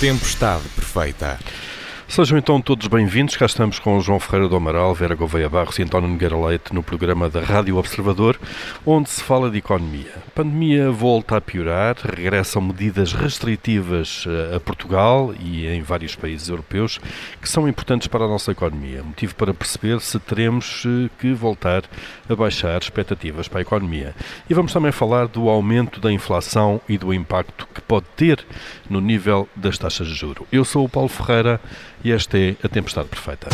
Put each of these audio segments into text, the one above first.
Tempestade Perfeita. Sejam então todos bem-vindos. Cá estamos com o João Ferreira do Amaral, Vera Gouveia Barros e António Nogueira Leite no programa da Rádio Observador, onde se fala de economia. A pandemia volta a piorar, regressam medidas restritivas eh, a Portugal e em vários países europeus que são importantes para a nossa economia. Motivo para perceber se teremos eh, que voltar a baixar expectativas para a economia. E vamos também falar do aumento da inflação e do impacto que pode ter no nível das taxas de juro. Eu sou o Paulo Ferreira e esta é a Tempestade Perfeita.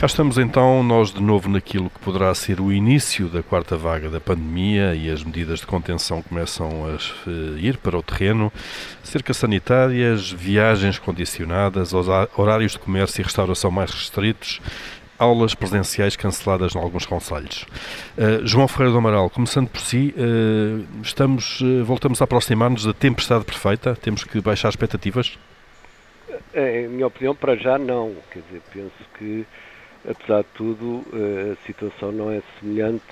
Cá estamos então, nós de novo naquilo que poderá ser o início da quarta vaga da pandemia e as medidas de contenção começam a eh, ir para o terreno. Cercas sanitárias, viagens condicionadas, horários de comércio e restauração mais restritos, aulas presenciais canceladas em alguns conselhos. Uh, João Ferreira do Amaral, começando por si, uh, estamos, uh, voltamos a aproximar-nos da tempestade perfeita? Temos que baixar expectativas? Em minha opinião, para já não. Quer dizer, penso que, apesar de tudo, a situação não é semelhante,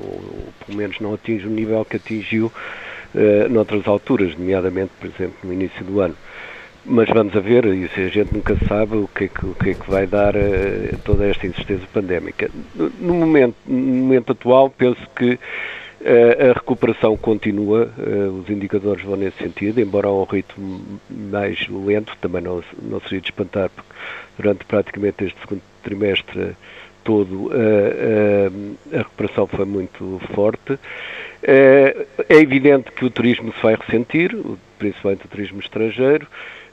ou pelo menos não atinge o nível que atingiu noutras alturas, nomeadamente, por exemplo, no início do ano. Mas vamos a ver, e a gente nunca sabe o que é que, o que, é que vai dar uh, toda esta insistência pandémica. No momento, no momento atual, penso que uh, a recuperação continua, uh, os indicadores vão nesse sentido, embora a um ritmo mais lento, também não, não seria de espantar, porque durante praticamente este segundo trimestre todo a recuperação foi muito forte. É evidente que o turismo se vai ressentir, principalmente o turismo estrangeiro,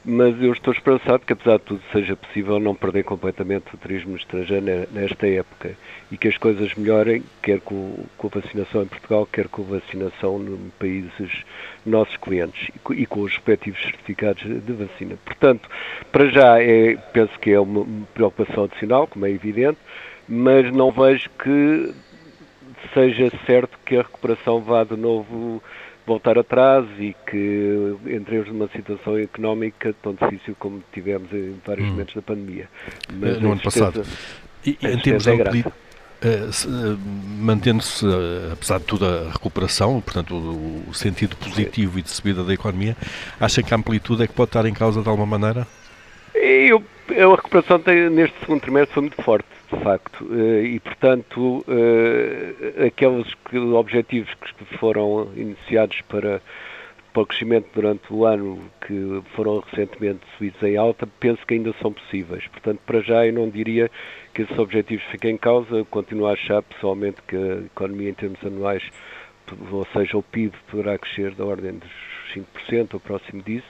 mas eu estou esperançado que, apesar de tudo, seja possível não perder completamente o turismo estrangeiro nesta época e que as coisas melhorem, quer com, com a vacinação em Portugal, quer com a vacinação em países nossos clientes e com os respectivos certificados de vacina. Portanto, para já, é, penso que é uma preocupação adicional, como é evidente, mas não vejo que seja certo que a recuperação vá de novo voltar atrás e que entremos numa situação económica tão difícil como tivemos em vários hum. momentos da pandemia. Mas no ano passado. E, em termos é de uh, mantendo-se, uh, apesar de tudo, a recuperação, portanto, o, o sentido positivo e de subida da economia, acha que a amplitude é que pode estar em causa de alguma maneira? Eu, a recuperação tem, neste segundo trimestre foi muito forte de facto, eh, e portanto eh, aqueles objetivos que foram iniciados para, para o crescimento durante o ano, que foram recentemente subidos em alta, penso que ainda são possíveis. Portanto, para já eu não diria que esses objetivos fiquem em causa, eu continuo a achar pessoalmente que a economia em termos anuais, ou seja, o PIB poderá crescer da ordem dos 5% ou próximo disso,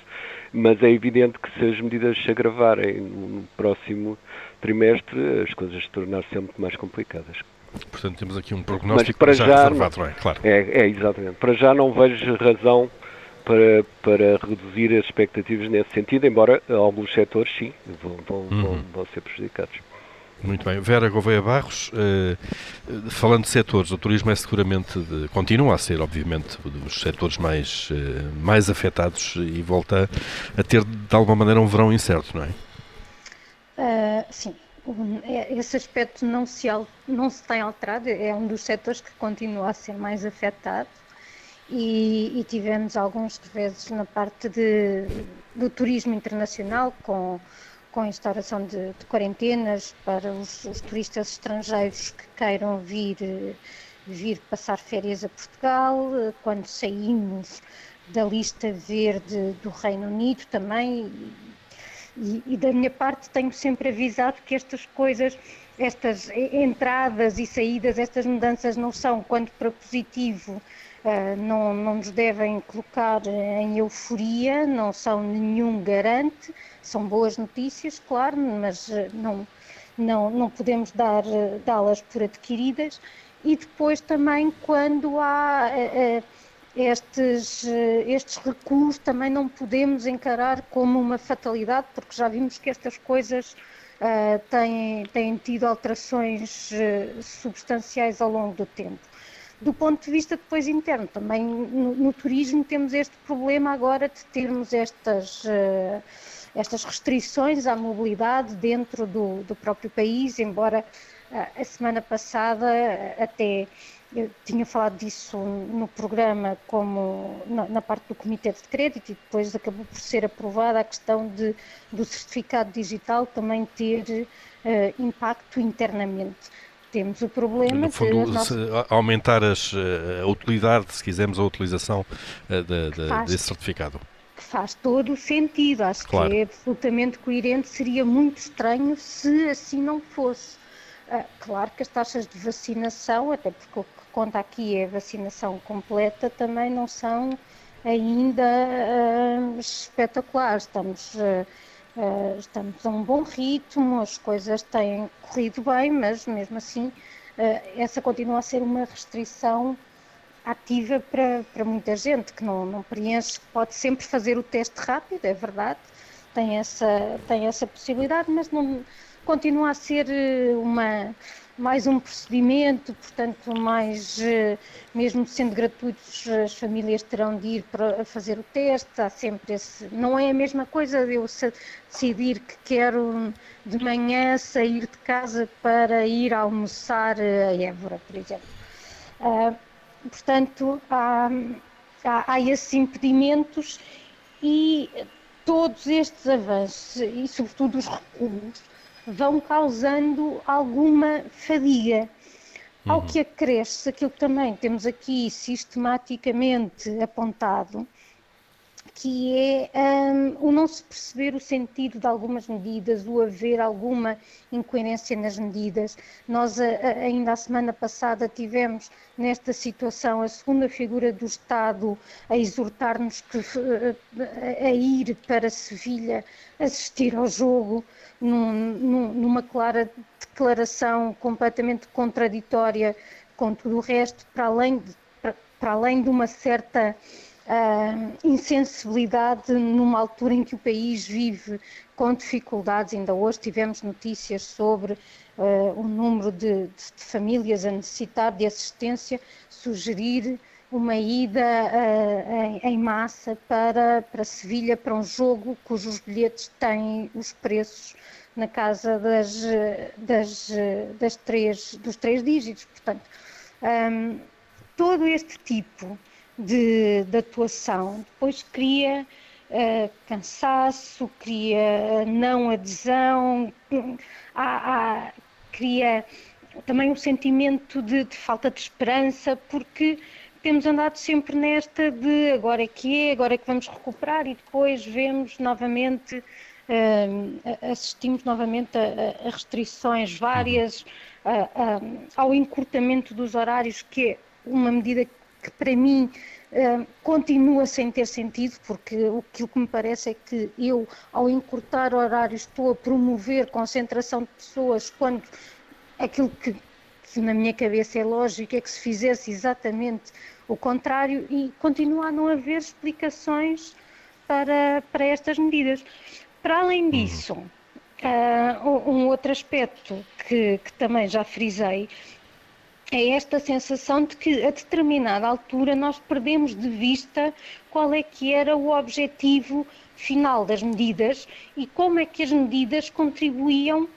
mas é evidente que se as medidas se agravarem no próximo trimestre, as coisas tornar-se muito mais complicadas. Portanto, temos aqui um prognóstico para já, já reservado, não é? Claro. É, é, exatamente. Para já não vejo razão para, para reduzir as expectativas nesse sentido, embora alguns setores, sim, vão, vão, uhum. vão, vão ser prejudicados. Muito bem. Vera Gouveia Barros, eh, falando de setores, o turismo é seguramente, de, continua a ser, obviamente, dos setores mais, eh, mais afetados e volta a ter, de alguma maneira, um verão incerto, não é? Sim, é, esse aspecto não se, não se tem alterado, é um dos setores que continua a ser mais afetado. E, e tivemos alguns reveses na parte de, do turismo internacional com, com a instauração de, de quarentenas para os, os, turistas estrangeiros que queiram vir, vir passar férias a Portugal, quando saímos da lista verde do Reino Unido também e, e, da minha parte tenho sempre avisado que estas coisas, estas entradas e saídas, estas mudanças não são, quando para positivo, uh, não, não nos devem colocar em euforia, não são nenhum garante, são boas notícias, claro, mas uh, não, não, não podemos dar, uh, dá-las por adquiridas. E depois também quando há estes, eh, estes recuos também não podemos encarar como uma fatalidade, porque já vimos que estas coisas uh, têm, têm tido alterações uh, substanciais ao longo do tempo. Do ponto de vista depois interno, também no, no turismo temos este problema agora de termos estas, uh, estas restrições à mobilidade dentro do, do próprio país, embora a semana passada até eu tinha falado disso no programa como na, na, parte do Comitê de Crédito e depois acabou por ser aprovada a questão de, do certificado digital também ter uh, impacto internamente. Temos o problema no fundo, de nossas... aumentar as, eh, a utilidade, se quisermos, a utilização uh, de, de, faz, desse certificado. Que faz todo o sentido, acho claro. que é absolutamente coerente, seria muito estranho se assim não fosse. Uh, claro que as taxas de vacinação, até porque o que conta aqui é vacinação completa, também não são ainda uh, espetaculares. Estamos uh, estamos a um bom ritmo, as coisas têm corrido bem, mas mesmo assim essa continua a ser uma restrição ativa para, para muita gente que não, não preenche, pode sempre fazer o teste rápido, é verdade, tem essa, tem essa possibilidade, mas não, continua a ser eh, uma mais um procedimento, portanto, mais, eh, mesmo sendo gratuitos, as famílias terão de ir para fazer o teste, há sempre esse, não é a mesma coisa de eu decidir que quero de manhã sair de casa para ir almoçar a Évora, por exemplo. Uh, portanto, há, há, há esses impedimentos e todos estes avanços, e sobretudo os recuos, vão causando alguma fadiga. Uhum. Ao que acresce aquilo que também temos aqui sistematicamente apontado, que é um, o não se perceber o sentido de algumas medidas, o haver alguma incoerência nas medidas. Nós, a, a, ainda a semana passada, tivemos nesta situação a segunda figura do Estado a exortar-nos a, a ir para Sevilha assistir ao jogo, num, num, numa clara declaração completamente contraditória com tudo o resto, para além de, para, para além de uma certa uh, insensibilidade numa altura em que o país vive com dificuldades. Ainda hoje tivemos notícias sobre uh, o número de, de, de, famílias a necessitar de assistência, sugerir uma ida uh, em, em, massa para, para Sevilha, para um jogo cujos bilhetes têm os preços na casa das, das, das três, dos três dígitos. Portanto, um, todo este tipo de, de atuação. Depois cria uh, cansaço, cria não adesão, há, há, cria também um sentimento de, de, falta de esperança, porque temos andado sempre nesta de agora é que é, agora é que vamos recuperar e depois vemos novamente, uh, assistimos novamente a, a restrições várias, uh, ao encurtamento dos horários, que é uma medida que para mim uh, continua sem ter sentido, porque o que me parece é que eu, ao encurtar horários, estou a promover concentração de pessoas quando aquilo que, que na minha cabeça é lógico é que se fizesse exatamente o contrário e continua a não haver explicações para, para estas medidas. Para além disso, uh, um outro aspecto que, que também já frisei é esta sensação de que a determinada altura nós perdemos de vista qual é que era o objetivo final das medidas e como é que as medidas contribuíam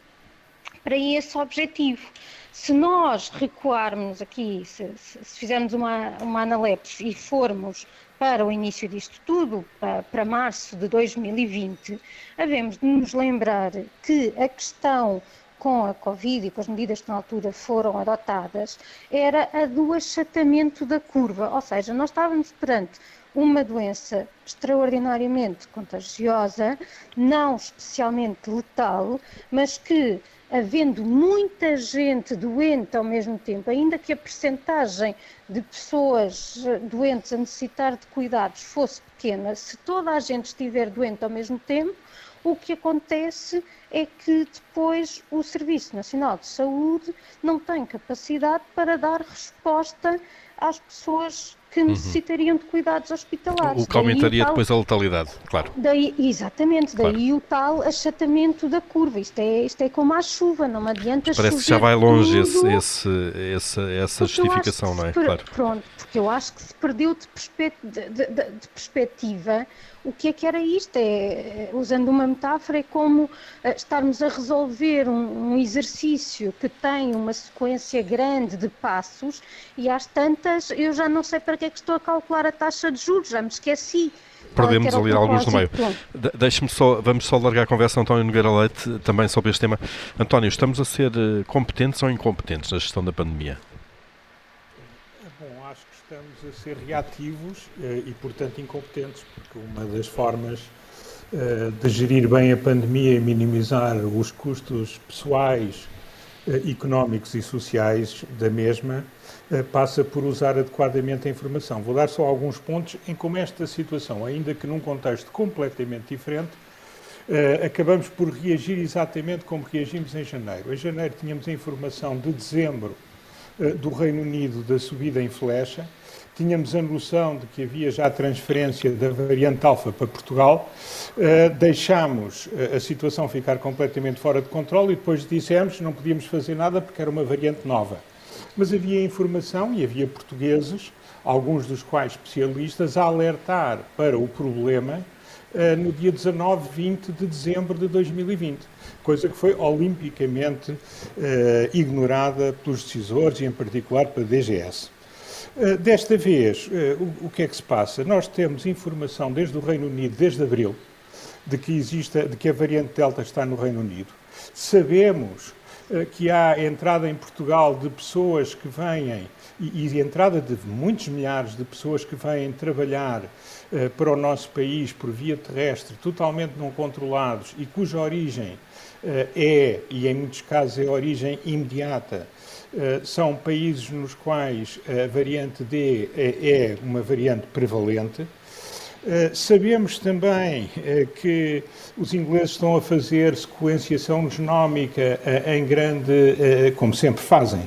para esse objetivo. Se nós recuarmos aqui, se, se fizermos uma, uma analepse e formos para o início disto tudo, para, para março de 2020, havemos de nos lembrar que a questão com a Covid e com as medidas que na altura foram adotadas, era a do achatamento da curva, ou seja, nós estávamos perante uma doença extraordinariamente contagiosa, não especialmente letal, mas que, havendo muita gente doente ao mesmo tempo, ainda que a percentagem de pessoas eh, doentes a necessitar de cuidados fosse pequena, se toda a gente estiver doente ao mesmo tempo, o que acontece é que depois o Serviço Nacional de Saúde não tem capacidade para dar resposta às pessoas que uhum. necessitariam de cuidados hospitalares. O que aumentaria tal, depois a letalidade, claro. Daí, exatamente, daí claro. o tal achatamento da curva. Isto é, isto é como a chuva, não adianta Parece que já vai longe esse, esse, essa, essa justificação, não é? claro. Pronto, porque eu acho que se perdeu de, perspe de, de, de perspectiva o que é que era isto? É, usando uma metáfora, é como eh, estarmos a resolver um, um, exercício que tem uma sequência grande de passos e às tantas eu já não sei para que é que estou a calcular a taxa de juros, já me esqueci. Perdemos ali alguns no meio. De Deixe-me só, vamos só largar a conversa António Nogueira Leite também sobre este tema. António, estamos a ser eh, competentes ou incompetentes na gestão da pandemia? A ser reativos eh, e, portanto, incompetentes, porque uma das formas eh, de gerir bem a pandemia e minimizar os custos pessoais, eh, económicos e sociais da mesma passa por usar adequadamente a informação. Vou dar só alguns pontos em como esta situação, ainda que num contexto completamente diferente, acabamos por reagir exatamente como reagimos em janeiro. Em janeiro tínhamos a informação de dezembro do Reino Unido da subida em flecha, tínhamos a noção de que havia já transferência da variante alfa para Portugal, uh, deixámos eh, a situação ficar completamente fora de controle e depois dissemos que não podíamos fazer nada porque era uma variante nova. Mas havia informação e havia portugueses, alguns dos quais especialistas, a alertar para o problema uh, no dia 19, 20 de dezembro de 2020, coisa que foi olimpicamente ignorada pelos decisores e, em particular, pela DGS. Eh, desta vez, eh, o que é que se passa? Nós temos informação desde o Reino Unido, desde abril, de que, existe, de que a variante Delta está no Reino Unido. Sabemos eh, que há entrada em Portugal de pessoas que vêm, e, entrada de muitos milhares de pessoas que vêm trabalhar para o nosso país por via terrestre, totalmente não controlados e cuja origem é, e em muitos casos é origem imediata, são países nos quais a variante D é, é uma variante prevalente. Uh, sabemos também que os ingleses estão a fazer sequenciação genómica em grande, como sempre fazem,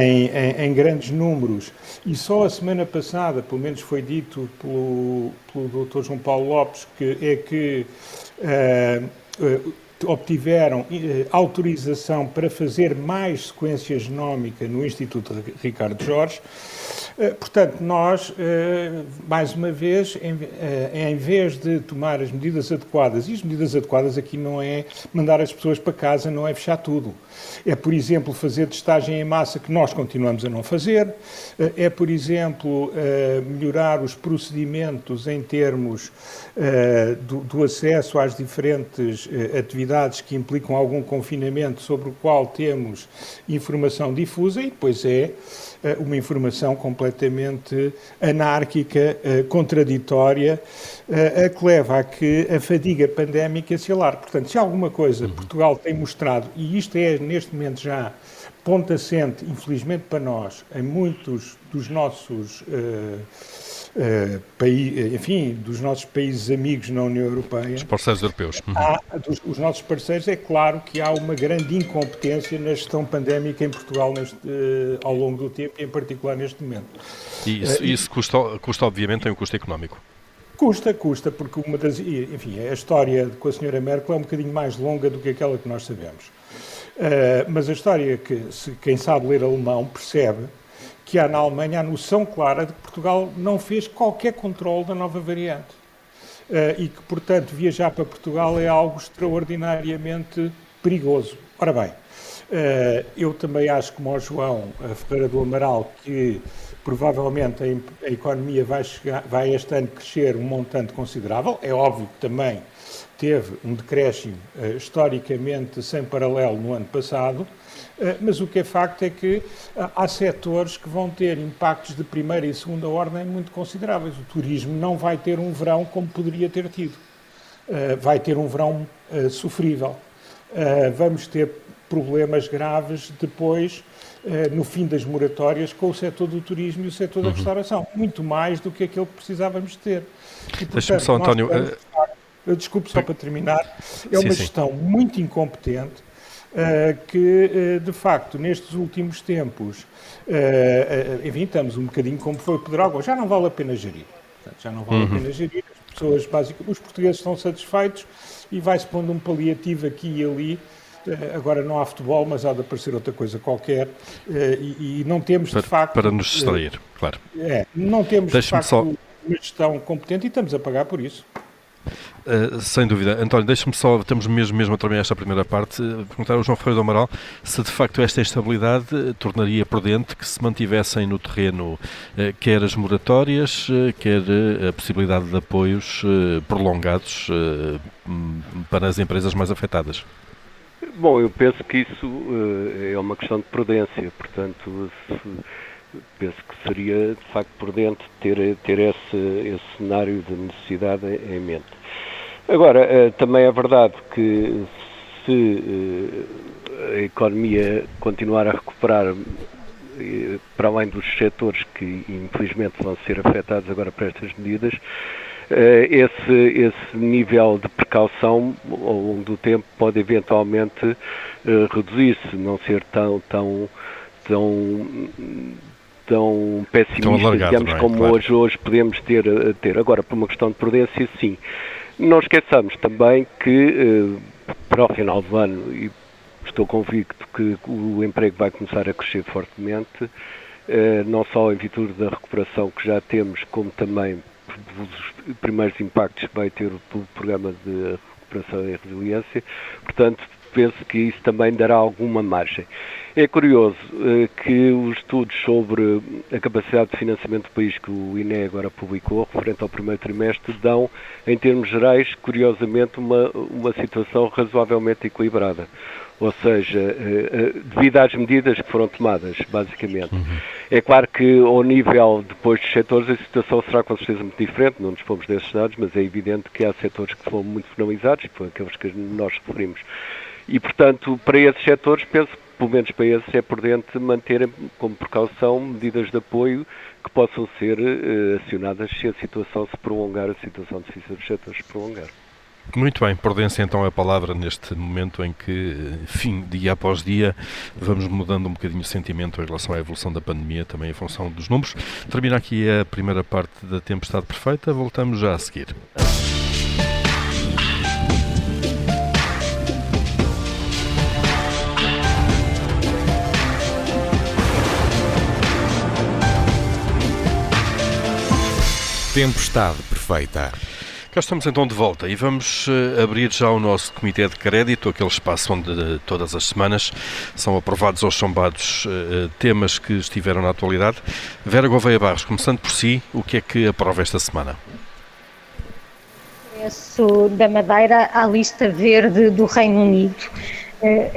em, em, em, grandes números. E só a semana passada, pelo menos foi dito pelo, pelo Dr. João Paulo Lopes, que é que obtiveram eh, autorização para fazer mais sequência genómica no Instituto Ricardo Jorge. Eh, portanto, nós, eh, mais uma vez, em vez de tomar as medidas adequadas, e as medidas adequadas aqui não é mandar as pessoas para casa, não é fechar tudo. É, por exemplo, fazer testagem em massa, que nós continuamos a não fazer. É, por exemplo, melhorar os procedimentos em termos do, acesso às diferentes atividades que implicam algum confinamento sobre o qual temos informação difusa e depois é eh, uma informação completamente anárquica, eh, contraditória, eh, a que leva a que a fadiga pandémica se alargue. Portanto, se alguma coisa uhum. Portugal tem mostrado, e isto é neste momento já ponto assente, infelizmente para nós, em muitos dos nossos uh, uh, países, enfim, dos nossos países amigos na União Europeia. Os parceiros europeus. Uhum. Há, dos, os nossos parceiros, é claro que há uma grande incompetência na gestão pandémica em Portugal neste, uh, ao longo do tempo e em particular neste momento. E isso, isso custa, custa, obviamente, tem um custo económico. Custa, custa, porque uma das. Enfim, a história com a senhora Merkel é um bocadinho mais longa do que aquela que nós sabemos. Uh, mas a história que, se, quem sabe ler alemão percebe que há na Alemanha a noção clara de que Portugal não fez qualquer controle da nova variante. Uh, e que, portanto, viajar para Portugal é algo extraordinariamente perigoso. Ora bem, uh, eu também acho, como o João Ferreira do Amaral, que provavelmente a, economia vai, chegar, vai este ano crescer um montante considerável. É óbvio que também teve um decréscimo uh, historicamente sem paralelo no ano passado, mas o que é facto é que uh, há setores que vão ter impactos de primeira e segunda ordem muito consideráveis. O turismo não vai ter um verão como poderia ter tido. vai ter um verão sofrível. vamos ter problemas graves depois, no fim das moratórias, com o setor do turismo e o setor uhum. da restauração. Muito mais do que aquilo que precisávamos ter. Deixa-me só, António. Desculpe só para terminar, é uma sim, gestão sim. muito incompetente. Que, de facto, nestes últimos tempos, enfim, estamos um bocadinho como foi Pedrógão, já não vale a pena gerir. já não vale uhum. a pena gerir. As pessoas, basicamente, os portugueses estão satisfeitos e vai-se pondo um paliativo aqui e ali eh, agora não há futebol, mas há de aparecer outra coisa qualquer eh, e, e não temos para, de facto. Para nos distrair, claro. É, não temos de facto só... uma gestão competente e estamos a pagar por isso. Uh, sem dúvida. António, deixa-me só, estamos mesmo, mesmo a terminar esta primeira parte, uh, perguntar ao João Ferreira do Amaral se de facto esta instabilidade uh, tornaria prudente que se mantivessem no terreno quer as moratórias, quer a possibilidade de apoios prolongados para as empresas mais afetadas. Bom, eu penso que isso é uma questão de prudência, portanto, se, penso que seria de facto prudente ter, ter esse, esse cenário de necessidade em, mente. Agora, uh, também é verdade que se uh, a economia continuar a recuperar para além dos setores que infelizmente vão ser afetados agora por estas medidas, eh, esse, esse nível de precaução ao longo do tempo pode eventualmente eh, reduzir-se, não ser tão, tão, tão, tão pessimista, digamos, é? como claro. hoje, hoje podemos ter, eh, ter. Agora, por uma questão de prudência, sim. Não esqueçamos também que para o final do ano, e estou convicto que o emprego vai começar a crescer fortemente, não só em virtude da recuperação que já temos, como também dos primeiros impactos que vai ter o programa de recuperação e resiliência. Portanto, penso que isso também dará alguma margem. É curioso eh, que os estudos sobre a capacidade de financiamento do país que o INE agora publicou, referente ao primeiro trimestre, dão, em termos gerais, curiosamente, uma, uma situação razoavelmente equilibrada ou seja, eh, eh, devido às medidas que foram tomadas, basicamente. Uhum. É claro que ao nível depois dos setores a situação será com certeza muito diferente, não nos fomos desses dados, mas é evidente que há setores que foram muito penalizados, que foram aqueles que nós referimos. E, portanto, para esses setores, penso pelo menos para esses, é prudente manterem como precaução medidas de apoio que possam ser uh, acionadas se a situação se prolongar, a situação difícil dos setores se prolongar. Muito bem, prudência então é a palavra neste momento em que, fim, dia após dia, vamos mudando um bocadinho o sentimento em relação à evolução da pandemia, também em função dos números. Termina aqui a primeira parte da Tempestade Perfeita, voltamos já a seguir. Tempestade Perfeita. Cá estamos então de volta e vamos uh, abrir já o nosso Comitê de Crédito, aquele espaço onde uh, todas as semanas são aprovados ou chumbados uh, temas que estiveram na atualidade. Vera Gouveia Barros, começando por si, o que é que aprova esta semana? Regresso da Madeira à lista verde do Reino Unido. É,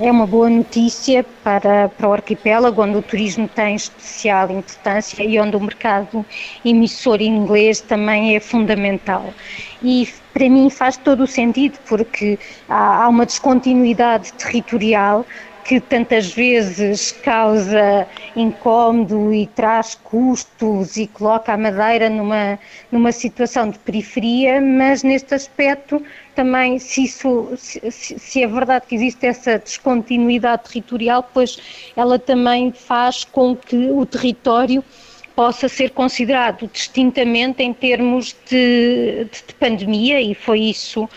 é, é uma boa notícia para, para o arquipélago, onde o turismo tem especial importância e onde o mercado emissor inglês também é fundamental. E para mim faz todo o sentido, porque há, há uma descontinuidade territorial que tantas vezes causa incómodo e traz custos e coloca a Madeira numa, numa situação de periferia, mas neste aspecto também, se, isso, se, se é verdade que existe essa descontinuidade territorial, pois ela também faz com que o território possa ser considerado distintamente em termos de, de, de pandemia e foi isso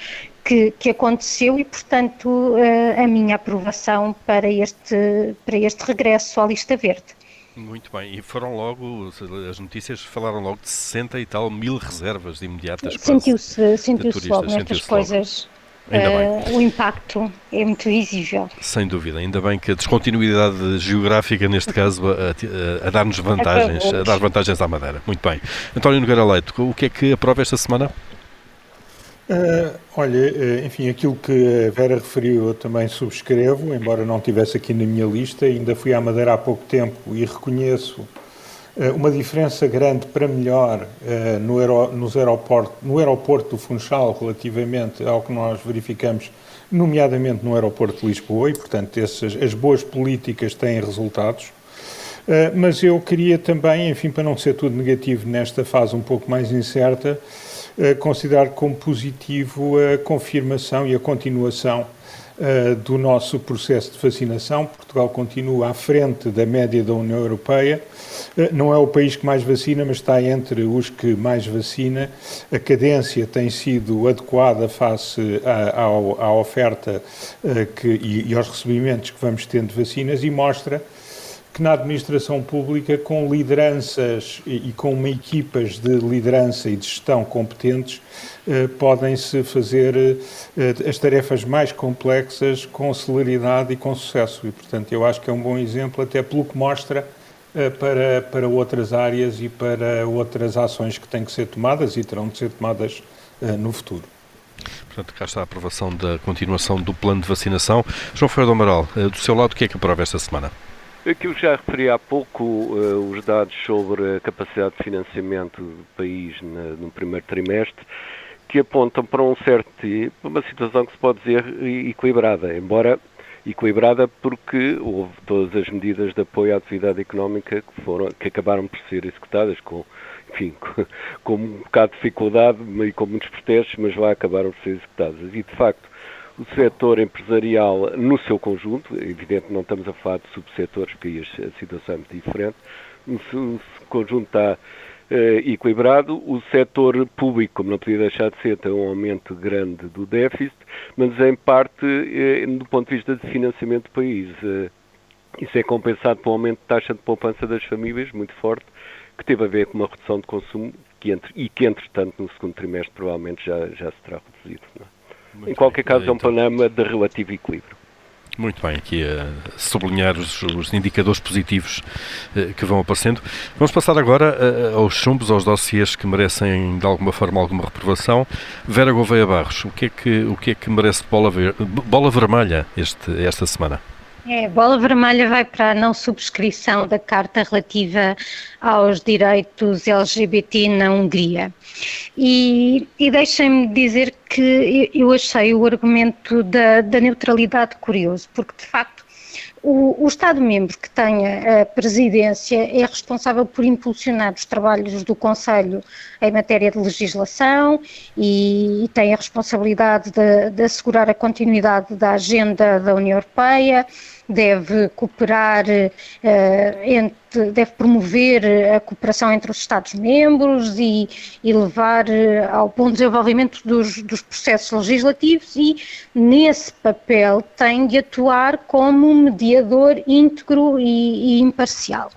que, que aconteceu e, portanto, a, a minha aprovação para este, para este regresso à lista verde. Muito bem, e foram logo, as notícias falaram logo de 60 e tal mil reservas imediatas. Sentiu-se sentiu logo nestas coisas. Uh, o impacto é muito visível. Sem dúvida, ainda bem que a descontinuidade geográfica, neste caso, a, a, a dar-nos vantagens, a dar vantagens à Madeira. Muito bem. António Nogueira Leite, o que é que aprova esta semana? Uh, olha, uh, enfim, aquilo que a Vera referiu eu também subscrevo, embora não tivesse aqui na minha lista, ainda fui à Madeira há pouco tempo e reconheço uh, uma diferença grande para melhor no, aero, nos aeroporto, no aeroporto do Funchal relativamente ao que nós verificamos, nomeadamente no aeroporto de Lisboa, e portanto essas, as boas políticas têm resultados. mas eu queria também, enfim, para não ser tudo negativo nesta fase um pouco mais incerta, considerar como positivo a confirmação e a continuação uh, do nosso processo de vacinação. Portugal continua à frente da média da União Europeia. Uh, não é o país que mais vacina, mas está entre os que mais vacina. A cadência tem sido adequada face à, oferta uh, que, e aos recebimentos que vamos tendo de vacinas e mostra que na administração pública, com lideranças e, com equipas de liderança e de gestão competentes, eh, podem-se fazer eh, as tarefas mais complexas com celeridade e com sucesso. E, portanto, eu acho que é um bom exemplo, até pelo que mostra eh, para, para outras áreas e para outras ações que têm que ser tomadas e terão de ser tomadas eh, no futuro. Portanto, cá está a aprovação da continuação do plano de vacinação. João Ferreira do Amaral, eh, do seu lado, o que é que aprova esta semana? Aquilo já referi há pouco, uh, os dados sobre a capacidade de financiamento do país na, no primeiro trimestre, que apontam para um certo, uma situação que se pode dizer equilibrada, embora equilibrada porque houve todas as medidas de apoio à atividade económica que, foram, que acabaram por ser executadas com, enfim, com, com um bocado de dificuldade e com muitos protestos, mas lá acabaram por ser executadas. E, de facto, o setor empresarial no seu conjunto, evidente não estamos a falar de subsetores, porque aí a situação é muito diferente, o conjunto está eh, equilibrado, o setor público, como não podia deixar de ser, tem um aumento grande do déficit, mas em parte eh, do ponto de vista de financiamento do país. Eh, isso é compensado por um aumento de taxa de poupança das famílias, muito forte, que teve a ver com uma redução de consumo que entre, e que, entretanto, no segundo trimestre provavelmente já, já se terá reduzido. Não é? Muito em qualquer bem. caso, é um então, panorama de relativo equilíbrio. Muito bem, aqui a sublinhar os, os indicadores positivos eh, que vão aparecendo. Vamos passar agora eh, aos chumbos, aos dossiês que merecem de alguma forma alguma reprovação. Vera Gouveia Barros, o que é que, o que, é que merece bola, ver, bola vermelha este, esta semana? É, bola vermelha vai para a não subscrição da Carta relativa aos direitos LGBT na Hungria. E, e deixem-me dizer que eu achei o argumento da, da neutralidade curioso, porque de facto o, o Estado-membro que tenha a presidência é responsável por impulsionar os trabalhos do Conselho em matéria de legislação e, e tem a responsabilidade de, de assegurar a continuidade da agenda da União Europeia deve cooperar, entre, deve promover a cooperação entre os Estados-membros e, e, levar uh, ao bom desenvolvimento dos, dos, processos legislativos e, nesse papel, tem de atuar como mediador íntegro e, e imparcial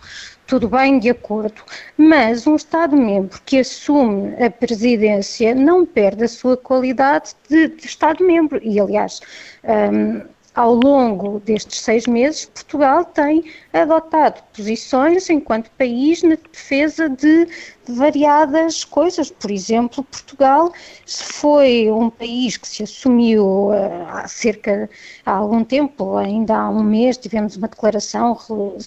tudo bem, de acordo, mas um Estado-membro que assume a presidência não perde a sua qualidade de, de Estado-membro. E, aliás, um, ao longo destes seis meses, Portugal tem adotado posições enquanto país na defesa de variadas coisas. Por exemplo, Portugal foi um país que se assumiu eh, há cerca há algum tempo, ainda há um mês, tivemos uma declaração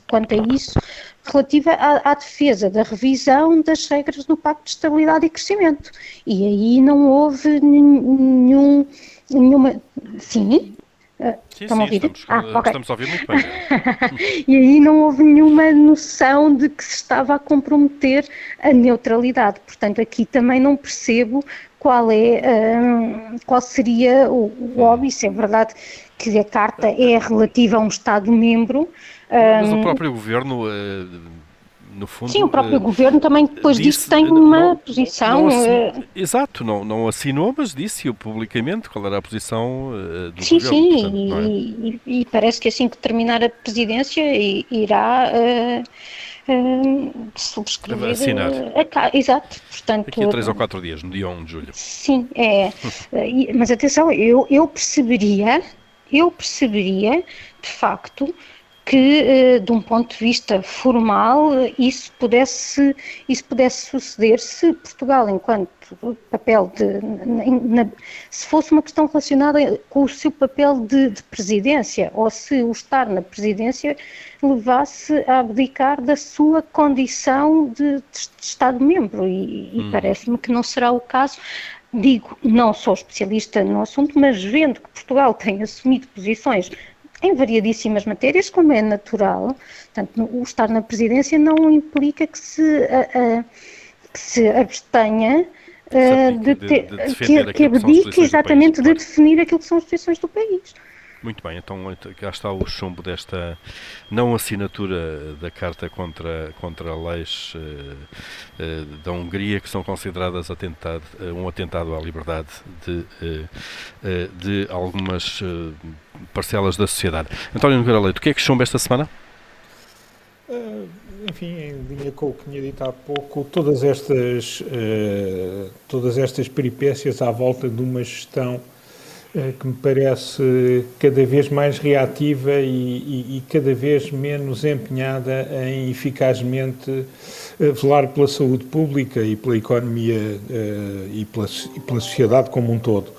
quanto a isso, relativa à, à, defesa da revisão das regras do Pacto de Estabilidade e Crescimento. E aí não houve nenhum, nenhuma. Sim, Sim, Estão sim, a ouvir? Estamos, ah, okay. estamos a ouvir muito bem. e aí não houve nenhuma noção de que se estava a comprometer a neutralidade. Portanto, aqui também não percebo qual é, um, qual seria o, o óbvio, se é verdade que a carta é relativa a um Estado-membro. Mas um, o próprio governo uh, no fundo. Sim, o próprio uh, governo também depois disse, disso tem uma não, posição. Não assinou, uh, exato, não, não assinou, mas disse publicamente qual era a posição uh, do sim, governo. Sim, sim, é? e, e, parece que assim que terminar a presidência irá. subscrever assinar. Exato, portanto aqui a três ou quatro dias, no dia 1 de julho sim, é mas atenção, eu, eu perceberia eu perceberia de facto que, eh, de um ponto de vista formal, isso pudesse, isso pudesse suceder se Portugal, enquanto papel de. Na, se fosse uma questão relacionada com o seu papel de, de, presidência, ou se o estar na presidência levasse a abdicar da sua condição de, de Estado-membro, e, e hum. parece-me que não será o caso. Digo, não sou especialista no assunto, mas vendo que Portugal tem assumido posições em variadíssimas matérias, como é natural. Portanto, o estar na presidência não implica que se, a, a, que se abstenha de, de, de, que, que abdique exatamente de definir aquilo que são as posições do país. Muito bem, então cá está o chumbo desta não assinatura da Carta contra, contra leis uh, uh, da Hungria que são consideradas atentado, uh, um atentado à liberdade de, de algumas parcelas da sociedade. António Nogueira Leite, o que é que chumbo esta semana? enfim, em linha com o que tinha dito há pouco, todas estas, todas estas peripécias à volta de uma gestão eh, que me parece cada vez mais reativa e, e, e, cada vez menos empenhada em eficazmente velar pela saúde pública e pela economia e, pela, e, pela, sociedade como um todo.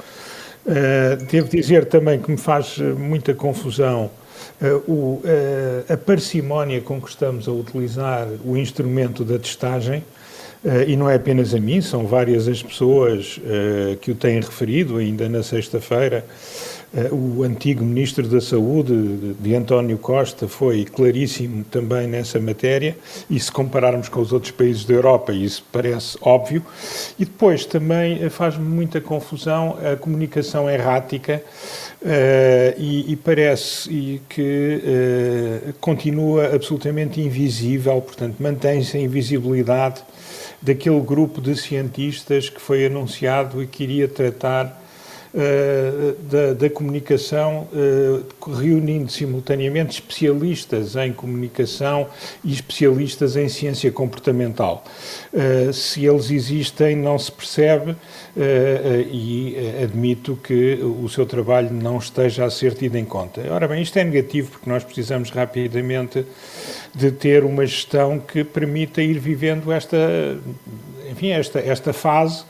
Uh, devo dizer também que me faz muita confusão uh, o, a parcimónia com que estamos a utilizar o instrumento da testagem Uh, e não é apenas a mim, são várias as pessoas uh, que o têm referido, ainda na sexta-feira. Uh, o antigo Ministro da Saúde, de, António Costa, foi claríssimo também nessa matéria, e se compararmos com os outros países da Europa, isso parece óbvio. E depois também faz-me muita confusão a comunicação errática, e, e, parece que continua absolutamente invisível, portanto, mantém-se a invisibilidade daquele grupo de cientistas que foi anunciado e que iria tratar uh, da, da, comunicação, uh, reunindo simultaneamente especialistas em comunicação e especialistas em ciência comportamental. Uh, se eles existem, não se percebe e admito que o seu trabalho não esteja a ser tido em conta. Ora bem, isto é negativo porque nós precisamos rapidamente de ter uma gestão que permita ir vivendo esta, enfim, esta, esta fase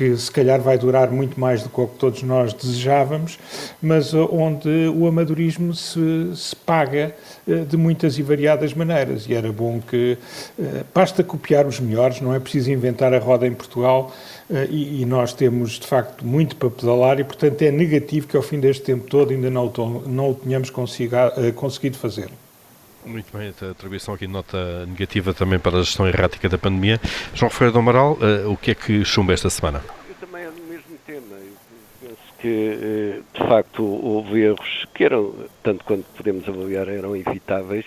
que se calhar vai durar muito mais do que o que todos nós desejávamos, mas onde o amadorismo se, se paga eh, de muitas e variadas maneiras. E era bom que eh, basta copiar os melhores, não é preciso inventar a roda em Portugal. Eh, e, e, nós temos de facto muito para pedalar, e portanto é negativo que ao fim deste tempo todo ainda não, não o tenhamos consiga, conseguido fazer. Muito bem, a atribuição aqui de nota negativa também para a gestão errática da pandemia. João Ferreira do Amaral, uh, o que é que chumba esta semana? Eu também é do mesmo tema. Eu penso que, eh, de facto, houve erros que eram, tanto quanto podemos avaliar, eram evitáveis.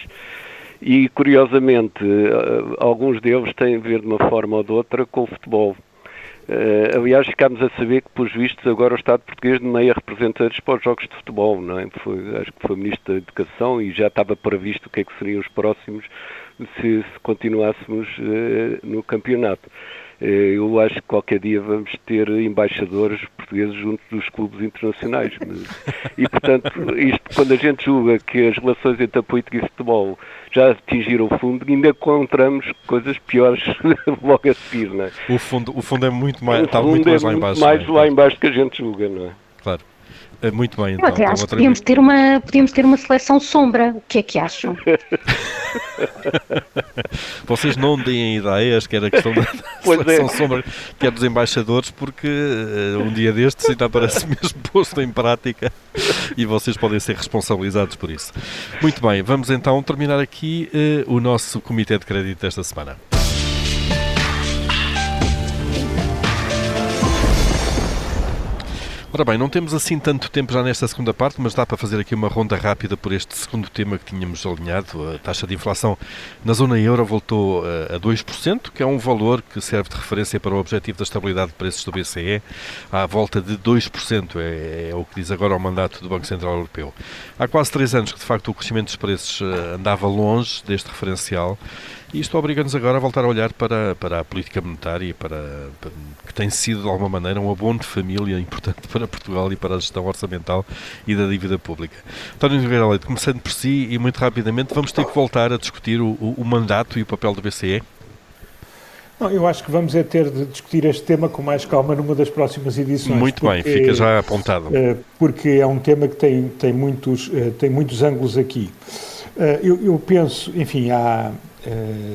E, curiosamente, eh, alguns deles têm a ver de uma forma ou de outra com o futebol. Uh, aliás, ficámos a saber que, por vistos, agora o Estado português de meia representantes para os jogos de futebol, não é? Foi, acho que foi Ministro da Educação e já estava previsto o que é que seriam os próximos se, se continuássemos uh, no campeonato. Eh, eu acho que qualquer dia vamos ter embaixadores portugueses junto dos clubes internacionais. E, portanto, isto, quando a gente julga que as relações entre a política e o futebol já atingiram o fundo, ainda encontramos coisas piores logo a seguir, não é? O fundo, o fundo é muito mais, está muito mais é lá embaixo. mais é? lá embaixo que a gente julga, não é? Claro. É muito bem, então. Eu até acho que podíamos ter, uma, podíamos ter uma seleção sombra. O que é que acham? Vocês não deem ideias que era a questão da seleção é. sombra, que é dos embaixadores, porque uh, um dia destes ainda aparece mesmo posto em prática e vocês podem ser responsabilizados por isso. Muito bem, vamos então terminar aqui uh, o nosso Comitê de Crédito desta semana. Ora bem, não temos assim tanto tempo já nesta segunda parte, mas dá para fazer aqui uma ronda rápida por este segundo tema que tínhamos alinhado. A taxa de inflação na zona euro voltou eh, a 2%, que é um valor que serve de referência para o objetivo da estabilidade de preços do BCE, à volta de 2%, é, é o que diz agora o mandato do Banco Central Europeu. Há quase três anos que, de facto, o crescimento dos preços eh, andava longe deste referencial e isto obriga-nos agora a voltar a olhar para, para a política monetária para, para, que tem sido de alguma maneira um abono de família importante para Portugal e para a gestão orçamental e da dívida pública. António Nogueira Leite, começando por si e muito rapidamente, vamos ter que voltar a discutir o, o, o mandato e o papel do BCE? Não, eu acho que vamos é ter de discutir este tema com mais calma numa das próximas edições. Muito porque, bem, fica já apontado. Eh, porque é um tema que tem, tem, muitos, eh, tem muitos ângulos aqui. Eh, eu, eu penso, enfim, há,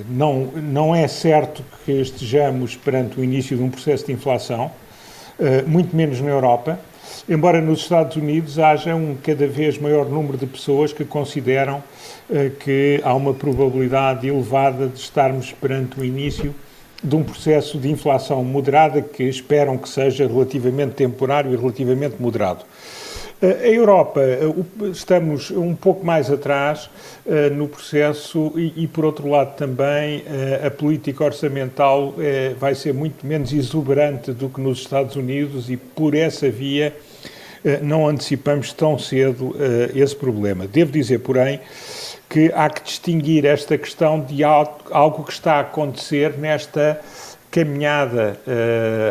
não, não é certo que estejamos perante o início de um processo de inflação, eh, muito menos na Europa, embora nos Estados Unidos haja um cada vez maior número de pessoas que consideram eh, que há uma probabilidade elevada de estarmos perante o início de um processo de inflação moderada que esperam que seja relativamente temporário e relativamente moderado. A Europa, estamos um pouco mais atrás no processo e, e, por outro lado, também a política orçamental vai ser muito menos exuberante do que nos Estados Unidos e por essa via não antecipamos tão cedo esse problema. Devo dizer, porém, que há que distinguir esta questão de algo que está a acontecer nesta caminhada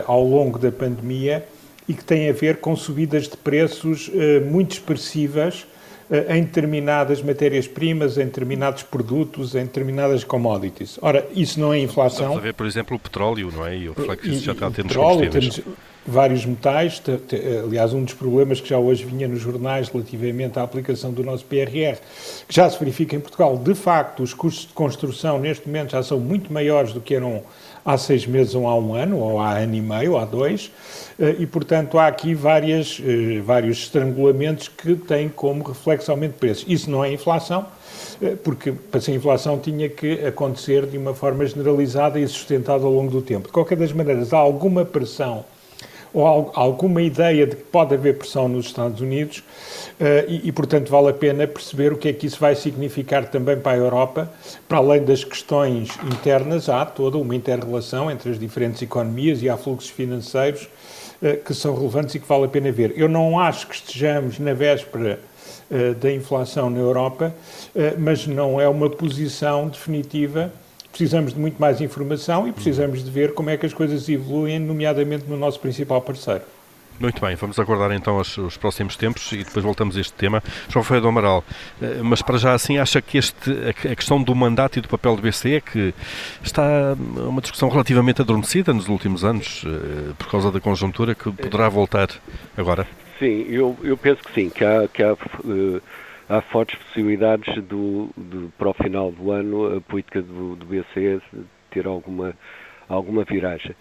ao longo da pandemia e que tem a ver com subidas de preços uh, muito expressivas uh, em determinadas matérias-primas, em determinados produtos, em determinadas commodities. Ora, isso não é inflação. Estamos a ver, por exemplo, o petróleo, não é? E o reflexo isso já está a ter nos combustíveis. Temos vários metais, aliás, um dos problemas que já hoje vinha nos jornais relativamente à aplicação do nosso PRR, que já se verifica em Portugal, de facto, os custos de construção neste momento já são muito maiores do que eram há seis meses ou há um ano, ou há ano e meio, ou há dois, eh, e, portanto, há aqui várias, eh, vários estrangulamentos que têm como reflexo aumento de preços. Isso não é inflação, eh, porque para ser inflação tinha que acontecer de uma forma generalizada e sustentada ao longo do tempo. De qualquer das maneiras, há alguma pressão ou alguma ideia de que pode haver pressão nos Estados Unidos uh, e, portanto, vale a pena perceber o que é que isso vai significar também para a Europa. Para além das questões internas, há toda uma interrelação entre as diferentes economias e há fluxos financeiros uh, que são relevantes e que vale a pena ver. Eu não acho que estejamos na véspera uh, da inflação na Europa, mas não é uma posição definitiva precisamos de muito mais informação e precisamos de ver como é que as coisas evoluem, nomeadamente no nosso principal parceiro. Muito bem, vamos aguardar então os, os, próximos tempos e depois voltamos a este tema. João Ferreira do Amaral, eh, mas para já assim, acha que este, a questão do mandato e do papel do BCE, que está uma discussão relativamente adormecida nos últimos anos, eh, por causa da conjuntura, que poderá voltar agora? Sim, eu, eu penso que sim, que há, que há uh há fortes possibilidades do, do, para o final do ano a política do, do BCE ter alguma, alguma viragem.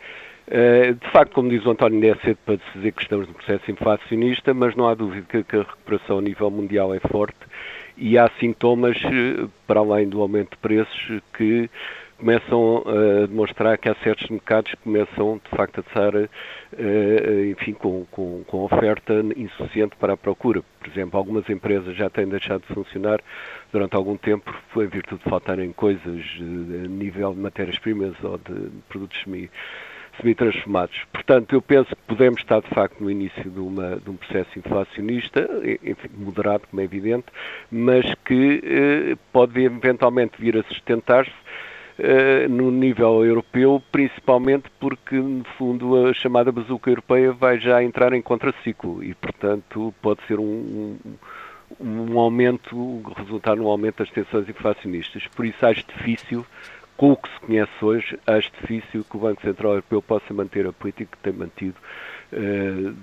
Uh, de facto, como diz o António, ainda é cedo para dizer que estamos no processo inflacionista, mas não há dúvida que, que a recuperação a nível mundial é forte e há sintomas, eh, para além do aumento de preços, que começam a demonstrar que há certos mercados que começam, de facto, a estar, eh, enfim, com, com, com oferta insuficiente para a procura. Por exemplo, algumas empresas já têm deixado de funcionar durante algum tempo em virtude de faltarem coisas eh, a nível de matérias-primas ou de produtos semi semi-transformados. Portanto, eu penso que podemos estar, de facto, no início de, uma, de um processo inflacionista, enfim, moderado, como é evidente, mas que eh, pode eventualmente vir a sustentar-se eh, no nível europeu, principalmente porque, no fundo, a chamada bazuca europeia vai já entrar em contraciclo e, portanto, pode ser um, um, um aumento, resultar num aumento das tensões inflacionistas. Por isso, acho difícil, com o que se conhece hoje, acho difícil que o Banco Central Europeu possa manter a política que tem mantido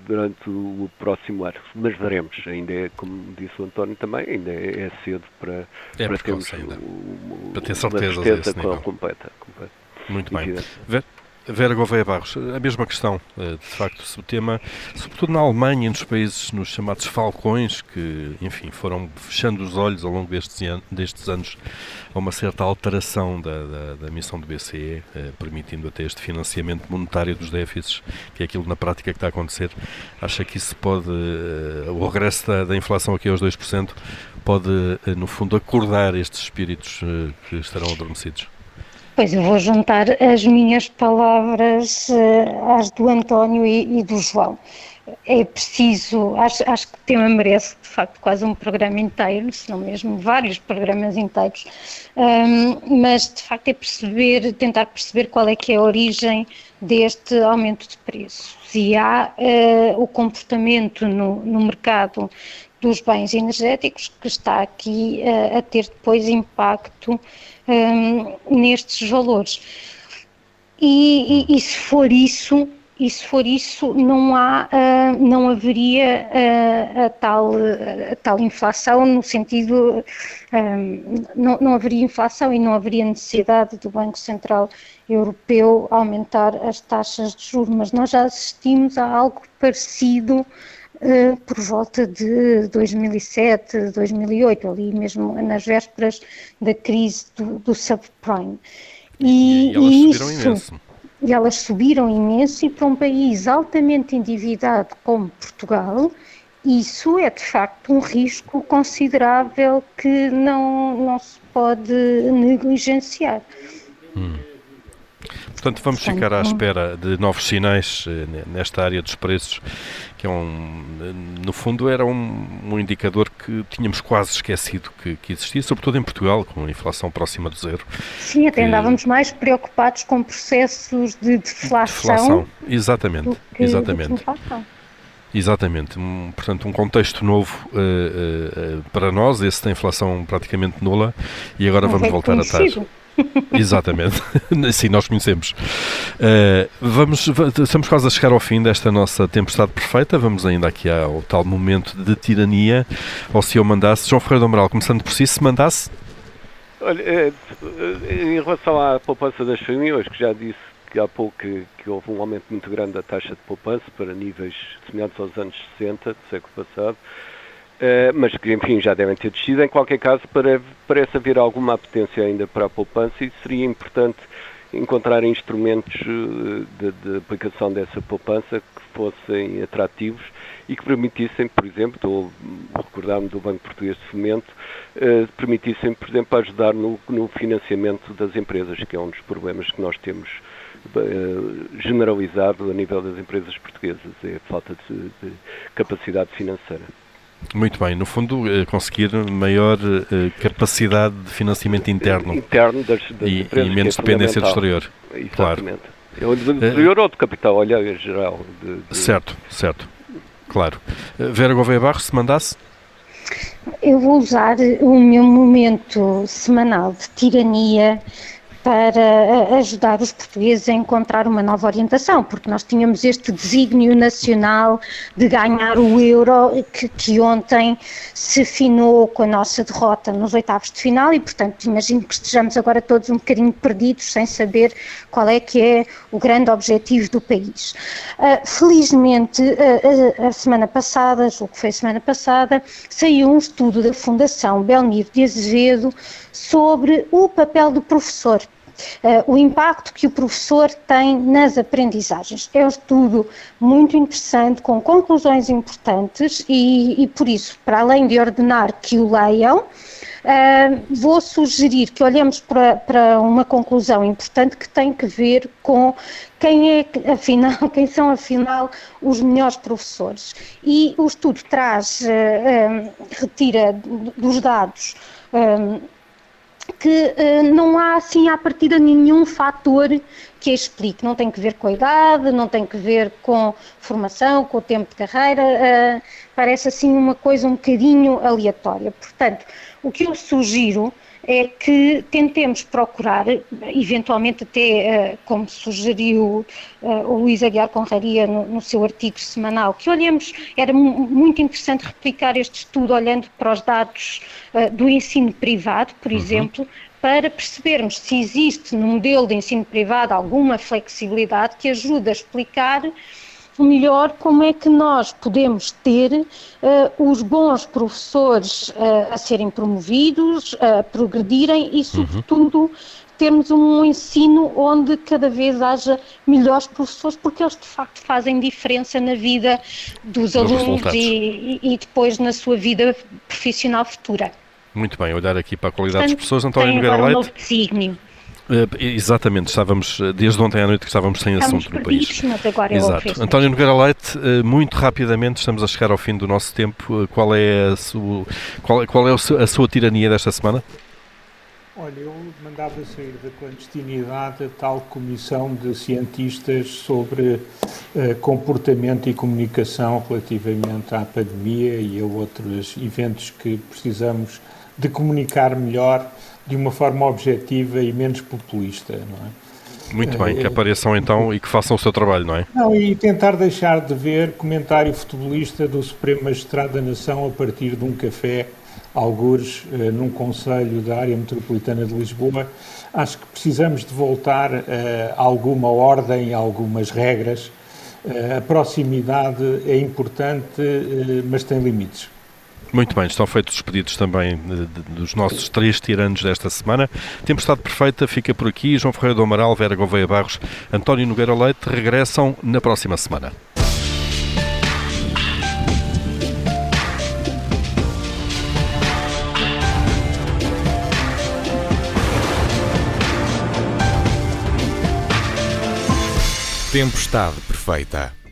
durante o próximo ano. Mas veremos, ainda é, como disse o António também, ainda é, é cedo para, é para termos ainda. O, para ter certeza, certeza completa, completa. Muito bem. Vera Gouveia Barros, a mesma questão, eh, de facto, o tema, sobretudo na Alemanha e nos países, nos chamados falcões, que, enfim, foram fechando os olhos ao longo destes, destes anos a uma certa alteração da, da, da missão do BCE, eh, permitindo até este financiamento monetário dos déficits, que é aquilo na prática que está a acontecer. Acha que isso pode, eh, o regresso da, da inflação aqui aos 2%, pode, no fundo, acordar estes espíritos que estarão adormecidos? Pois eu vou juntar as minhas palavras uh, às do António e, e, do João. É preciso, acho, acho que o tema merece de facto quase um programa inteiro, se não mesmo vários programas inteiros, um, mas de facto é perceber, tentar perceber qual é que é a origem deste aumento de preços. E há uh, o comportamento no, no mercado dos bens energéticos que está aqui uh, a ter depois impacto um, nestes valores. E, e, e, se for isso, e se for isso, não há, uh, não haveria uh, a, tal, a tal inflação no sentido, um, não, não haveria inflação e não haveria necessidade do Banco Central Europeu aumentar as taxas de juros, mas nós já assistimos a algo parecido por volta de 2007, 2008, ali mesmo nas vésperas da crise do, do subprime. E, e elas e subiram isso, imenso. E elas subiram imenso e para um país altamente endividado como Portugal, isso é de facto um risco considerável que não, não se pode negligenciar. Hum. Portanto, vamos ficar à espera de novos sinais eh, nesta área dos preços, que é um, no fundo era um, um indicador que tínhamos quase esquecido que, que, existia, sobretudo em Portugal, com a inflação próxima do zero. Sim, até que... andávamos mais preocupados com processos de deflação. deflação. Exatamente, exatamente. Exatamente, um, portanto um contexto novo uh, uh, para nós, esse da inflação praticamente nula e agora vamos voltar conhecido. Exatamente, sim, nós conhecemos. Uh, vamos, estamos quase a chegar ao fim desta nossa tempestade perfeita. Vamos ainda aqui ao tal momento de tirania. Ou se eu mandasse, João Ferreira do Amaral, começando por si, se mandasse. Olha, é, em relação à poupança das famílias, que já disse que há pouco que, que, houve um aumento muito grande da taxa de poupança para níveis semelhantes aos anos 60 do século passado. Uh, mas que, enfim, já devem ter descido. Em qualquer caso, parece haver alguma apetência ainda para a poupança e seria importante encontrar instrumentos uh, de, de, aplicação dessa poupança que fossem atrativos e que permitissem, por exemplo, recordar-me do Banco Português de Fomento, uh, permitissem, por exemplo, ajudar no, no, financiamento das empresas, que é um dos problemas que nós temos generalizado a nível das empresas portuguesas, é a falta de, de capacidade financeira. Muito bem, no fundo, eh, conseguir maior eh, capacidade de financiamento interno, interno das, das e, e, menos é dependência do exterior. Exatamente. Claro. É do exterior ou do capital, olha, em geral. De, de... Certo, certo. Claro. Eh, Vera Gouveia Barros, se mandasse? Eu vou usar o meu momento semanal de tirania para eh, ajudar os portugueses a encontrar uma nova orientação, porque nós tínhamos este desígnio nacional de ganhar o euro que, que ontem se afinou com a nossa derrota nos oitavos de final e, portanto, imagino que estejamos agora todos um bocadinho perdidos sem saber qual é que é o grande objetivo do país. Uh, felizmente, uh, a semana passada, julgo que foi a semana passada, saiu um estudo da Fundação Belmiro de Azevedo sobre o papel do professor Uh, o impacto que o professor tem nas aprendizagens. É um estudo muito interessante, com conclusões importantes e, e por isso, para além de ordenar que o leiam, uh, vou sugerir que olhemos para, para uma conclusão importante que tem que ver com quem é, afinal, quem são afinal os melhores professores. E o estudo traz, uh, retira dos dados que uh, não há assim à partida nenhum fator que explique, não tem que ver com a idade, não tem que ver com formação, com o tempo de carreira, uh, parece assim uma coisa um bocadinho aleatória. Portanto, o que eu sugiro é que tentemos procurar, eventualmente até, eh, como sugeriu o Luís Aguiar Conraria no, no, seu artigo semanal, que olhemos, era muito interessante replicar este estudo olhando para os dados uh, do ensino privado, por uhum. exemplo, para percebermos se existe no modelo de ensino privado alguma flexibilidade que ajude a explicar melhor como é que nós podemos ter uh, os bons professores uh, a serem promovidos, a progredirem e, uhum. sobretudo, uhum. termos um ensino onde cada vez haja melhores professores, porque eles de facto fazem diferença na vida dos alunos e, e, depois na sua vida profissional futura. Muito bem, olhar aqui para a qualidade Portanto, das pessoas. António Nogueira Leite. Um novo desígnio. Uh, exatamente, estávamos, eh, desde ontem à noite que estávamos sem estamos assunto no país. Mas agora Exato. António Nogueira Leite, uh, muito rapidamente, estamos a chegar ao fim do nosso tempo. Uh, qual é, a, sua, qual, qual é a sua tirania desta semana? Olha, eu mandava sair da clandestinidade a tal comissão de cientistas sobre comportamento e comunicação relativamente à pandemia e a outros eventos que precisamos de comunicar melhor de uma forma objetiva e menos populista, não é? Muito bem, que apareçam então e que façam o seu trabalho, não é? Não, e tentar deixar de ver comentário futebolista do Supremo Magistrado da Nação a partir de um café, algures, eh, num conselho da área metropolitana de Lisboa. Acho que precisamos de voltar a alguma ordem, a algumas regras. Eh, a proximidade é importante, eh, mas tem limites. Muito bem, estão feitos os pedidos também eh, de, de, dos nossos três tiranos desta semana. Tempestade Perfeita fica por aqui. João Ferreira do Amaral, Vera Gouveia Barros, António Nogueira Leite regressam na próxima semana. Tempestade Perfeita.